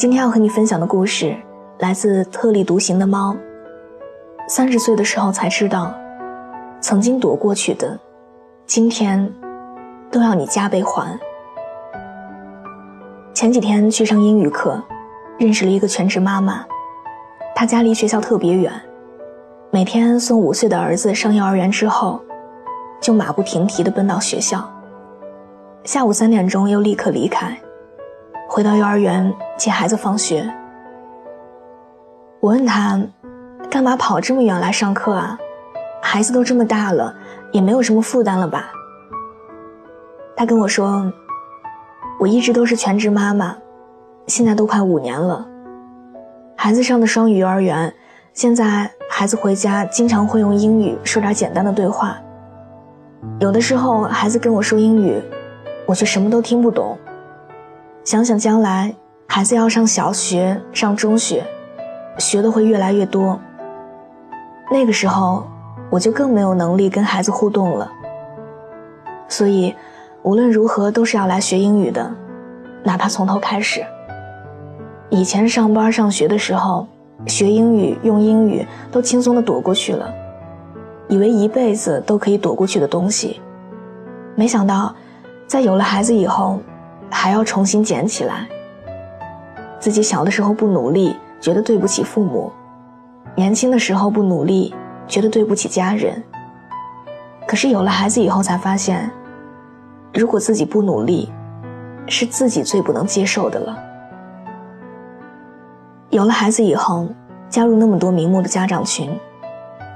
今天要和你分享的故事来自特立独行的猫。三十岁的时候才知道，曾经躲过去的，今天都要你加倍还。前几天去上英语课，认识了一个全职妈妈，她家离学校特别远，每天送五岁的儿子上幼儿园之后，就马不停蹄地奔到学校，下午三点钟又立刻离开。回到幼儿园接孩子放学，我问他，干嘛跑这么远来上课啊？孩子都这么大了，也没有什么负担了吧？他跟我说，我一直都是全职妈妈，现在都快五年了。孩子上的双语幼儿园，现在孩子回家经常会用英语说点简单的对话，有的时候孩子跟我说英语，我却什么都听不懂。想想将来孩子要上小学、上中学，学的会越来越多。那个时候，我就更没有能力跟孩子互动了。所以，无论如何都是要来学英语的，哪怕从头开始。以前上班上学的时候，学英语、用英语都轻松的躲过去了，以为一辈子都可以躲过去的东西，没想到，在有了孩子以后。还要重新捡起来。自己小的时候不努力，觉得对不起父母；年轻的时候不努力，觉得对不起家人。可是有了孩子以后，才发现，如果自己不努力，是自己最不能接受的了。有了孩子以后，加入那么多名目的家长群，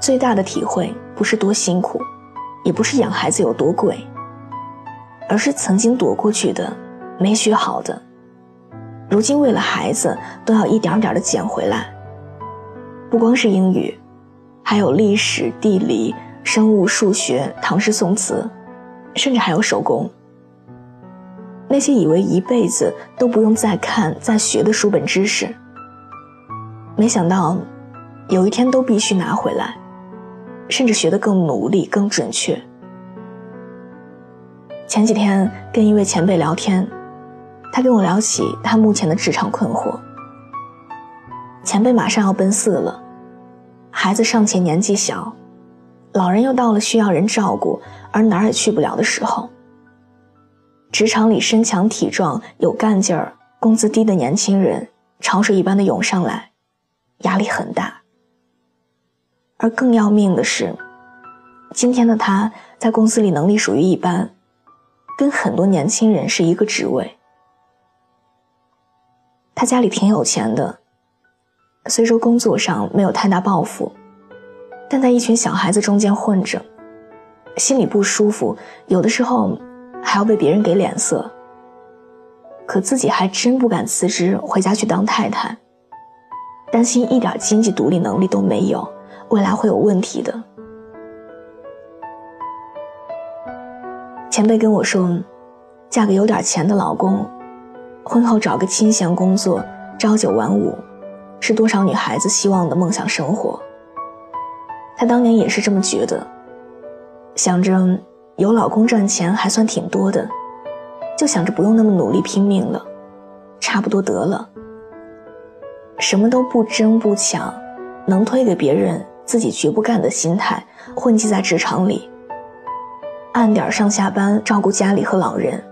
最大的体会不是多辛苦，也不是养孩子有多贵，而是曾经躲过去的。没学好的，如今为了孩子都要一点点的捡回来。不光是英语，还有历史、地理、生物、数学、唐诗宋词，甚至还有手工。那些以为一辈子都不用再看、再学的书本知识，没想到有一天都必须拿回来，甚至学得更努力、更准确。前几天跟一位前辈聊天。他跟我聊起他目前的职场困惑。前辈马上要奔四了，孩子尚且年纪小，老人又到了需要人照顾而哪儿也去不了的时候。职场里身强体壮、有干劲儿、工资低的年轻人潮水一般的涌上来，压力很大。而更要命的是，今天的他在公司里能力属于一般，跟很多年轻人是一个职位。他家里挺有钱的，虽说工作上没有太大抱负，但在一群小孩子中间混着，心里不舒服，有的时候还要被别人给脸色。可自己还真不敢辞职回家去当太太，担心一点经济独立能力都没有，未来会有问题的。前辈跟我说，嫁个有点钱的老公。婚后找个清闲工作，朝九晚五，是多少女孩子希望的梦想生活。她当年也是这么觉得，想着有老公赚钱还算挺多的，就想着不用那么努力拼命了，差不多得了。什么都不争不抢，能推给别人，自己绝不干的心态，混迹在职场里，按点上下班，照顾家里和老人。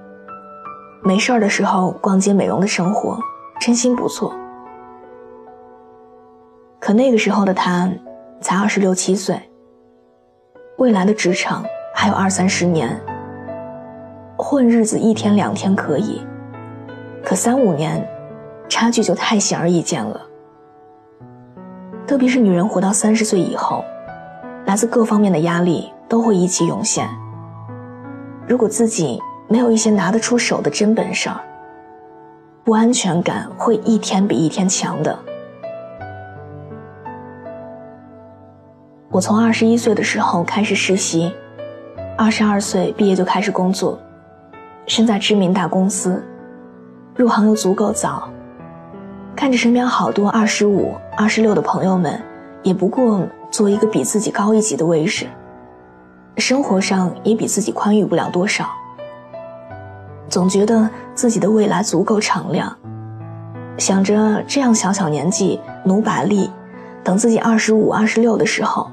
没事儿的时候逛街美容的生活，真心不错。可那个时候的他，才二十六七岁。未来的职场还有二三十年，混日子一天两天可以，可三五年，差距就太显而易见了。特别是女人活到三十岁以后，来自各方面的压力都会一起涌现。如果自己，没有一些拿得出手的真本事儿，不安全感会一天比一天强的。我从二十一岁的时候开始实习，二十二岁毕业就开始工作，身在知名大公司，入行又足够早。看着身边好多二十五、二十六的朋友们，也不过做一个比自己高一级的位置，生活上也比自己宽裕不了多少。总觉得自己的未来足够敞亮，想着这样小小年纪努把力，等自己二十五、二十六的时候。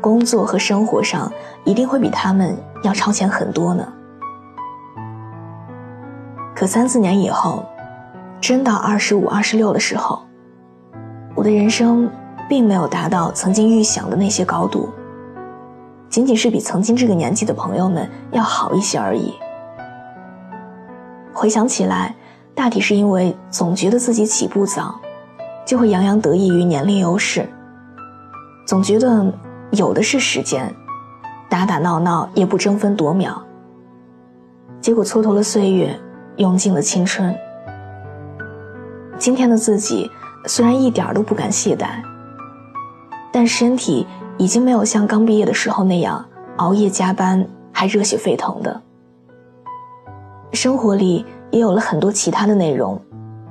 工作和生活上一定会比他们要超前很多呢。可三四年以后，真到二十五、二十六的时候，我的人生并没有达到曾经预想的那些高度，仅仅是比曾经这个年纪的朋友们要好一些而已。回想起来，大体是因为总觉得自己起步早，就会洋洋得意于年龄优势，总觉得。有的是时间，打打闹闹也不争分夺秒。结果蹉跎了岁月，用尽了青春。今天的自己虽然一点都不敢懈怠，但身体已经没有像刚毕业的时候那样熬夜加班还热血沸腾的。生活里也有了很多其他的内容，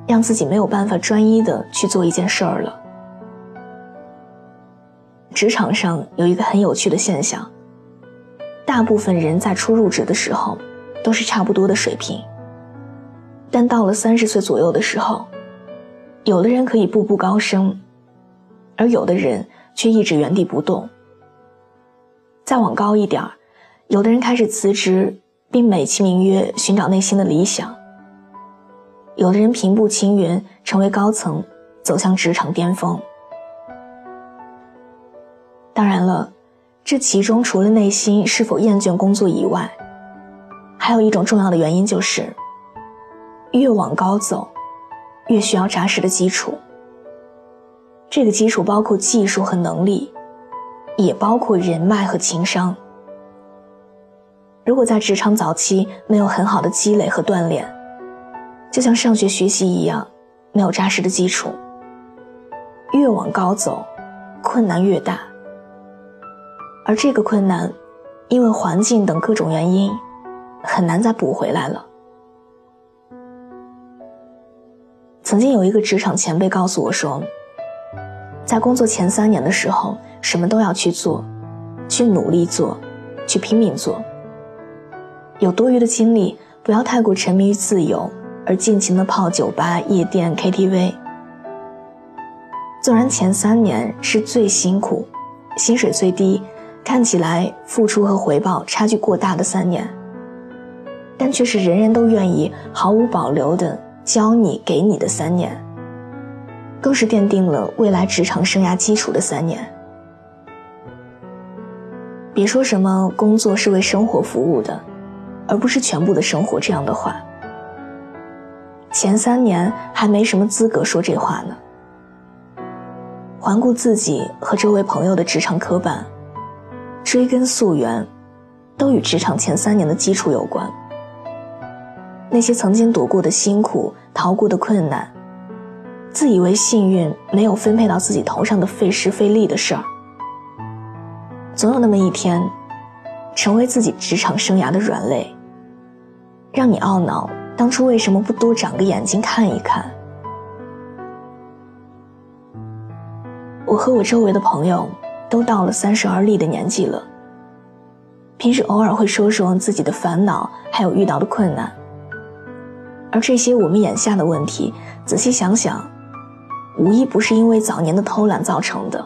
让自己没有办法专一的去做一件事儿了。职场上有一个很有趣的现象，大部分人在初入职的时候都是差不多的水平，但到了三十岁左右的时候，有的人可以步步高升，而有的人却一直原地不动。再往高一点有的人开始辞职，并美其名曰寻找内心的理想；有的人平步青云，成为高层，走向职场巅峰。当然了，这其中除了内心是否厌倦工作以外，还有一种重要的原因就是，越往高走，越需要扎实的基础。这个基础包括技术和能力，也包括人脉和情商。如果在职场早期没有很好的积累和锻炼，就像上学学习一样，没有扎实的基础，越往高走，困难越大。而这个困难，因为环境等各种原因，很难再补回来了。曾经有一个职场前辈告诉我说，在工作前三年的时候，什么都要去做，去努力做，去拼命做。有多余的精力，不要太过沉迷于自由，而尽情的泡酒吧、夜店、KTV。纵然前三年是最辛苦，薪水最低。看起来付出和回报差距过大的三年，但却是人人都愿意毫无保留的教你、给你的三年，更是奠定了未来职场生涯基础的三年。别说什么工作是为生活服务的，而不是全部的生活这样的话，前三年还没什么资格说这话呢。环顾自己和周围朋友的职场刻板。追根溯源，都与职场前三年的基础有关。那些曾经躲过的辛苦、逃过的困难，自以为幸运没有分配到自己头上的费时费力的事儿，总有那么一天，成为自己职场生涯的软肋，让你懊恼当初为什么不多长个眼睛看一看。我和我周围的朋友。都到了三十而立的年纪了，平时偶尔会说说自己的烦恼，还有遇到的困难。而这些我们眼下的问题，仔细想想，无一不是因为早年的偷懒造成的，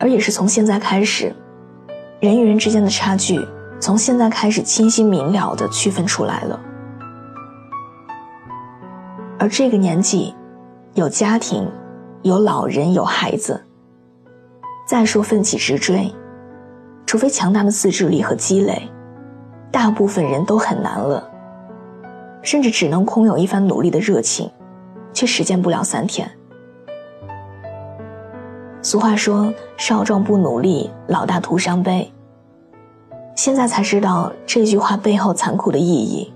而也是从现在开始，人与人之间的差距，从现在开始清晰明了的区分出来了。而这个年纪，有家庭，有老人，有孩子。再说奋起直追，除非强大的自制力和积累，大部分人都很难了。甚至只能空有一番努力的热情，却实践不了三天。俗话说：“少壮不努力，老大徒伤悲。”现在才知道这句话背后残酷的意义。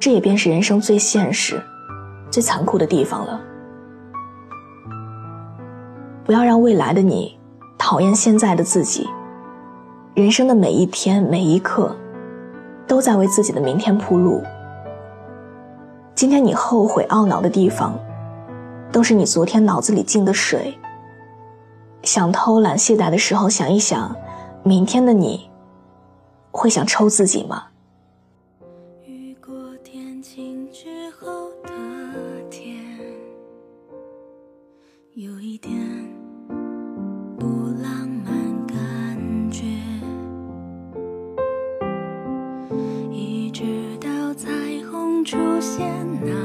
这也便是人生最现实、最残酷的地方了。不要让未来的你讨厌现在的自己。人生的每一天、每一刻，都在为自己的明天铺路。今天你后悔懊恼的地方，都是你昨天脑子里进的水。想偷懒懈怠的时候，想一想，明天的你，会想抽自己吗？雨过天晴之后的天，有一点不浪漫感觉，一直到彩虹出现那。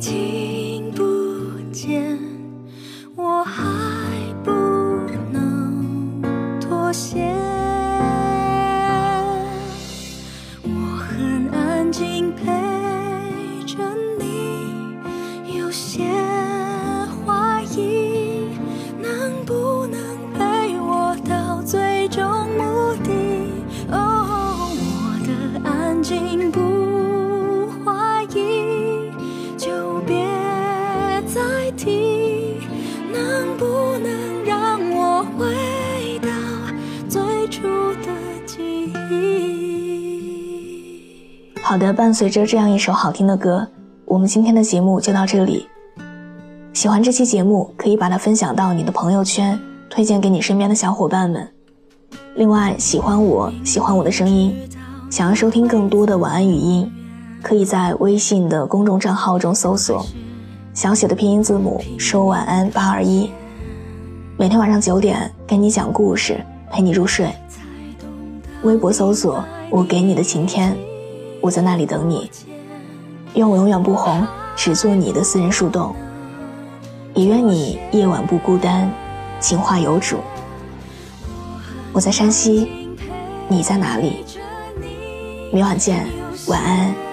好的，伴随着这样一首好听的歌，我们今天的节目就到这里。喜欢这期节目，可以把它分享到你的朋友圈，推荐给你身边的小伙伴们。另外，喜欢我喜欢我的声音，想要收听更多的晚安语音，可以在微信的公众账号中搜索小写的拼音字母说晚安八二一，每天晚上九点跟你讲故事，陪你入睡。微博搜索我给你的晴天。我在那里等你，愿我永远不红，只做你的私人树洞。也愿你夜晚不孤单，情话有主。我在山西，你在哪里？明晚见，晚安。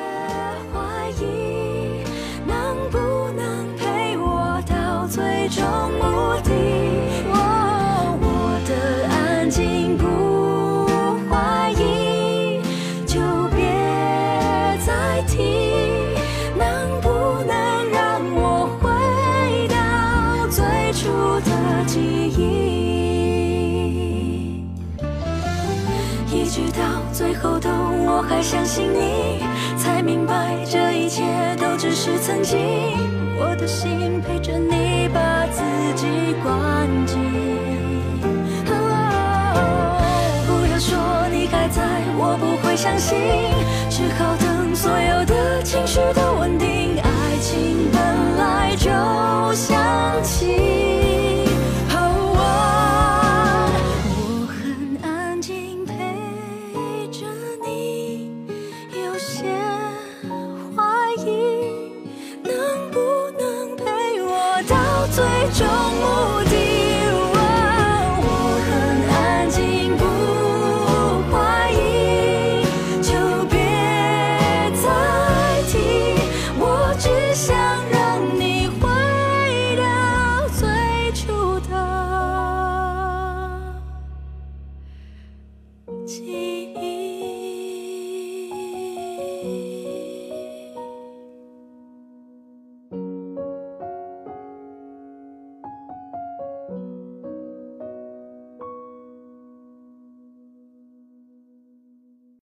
出的记忆，一直到最后都我还相信你，才明白这一切都只是曾经。我的心陪着你，把自己关紧。不要说你还在，我不会相信。只好等所有的情绪都稳定，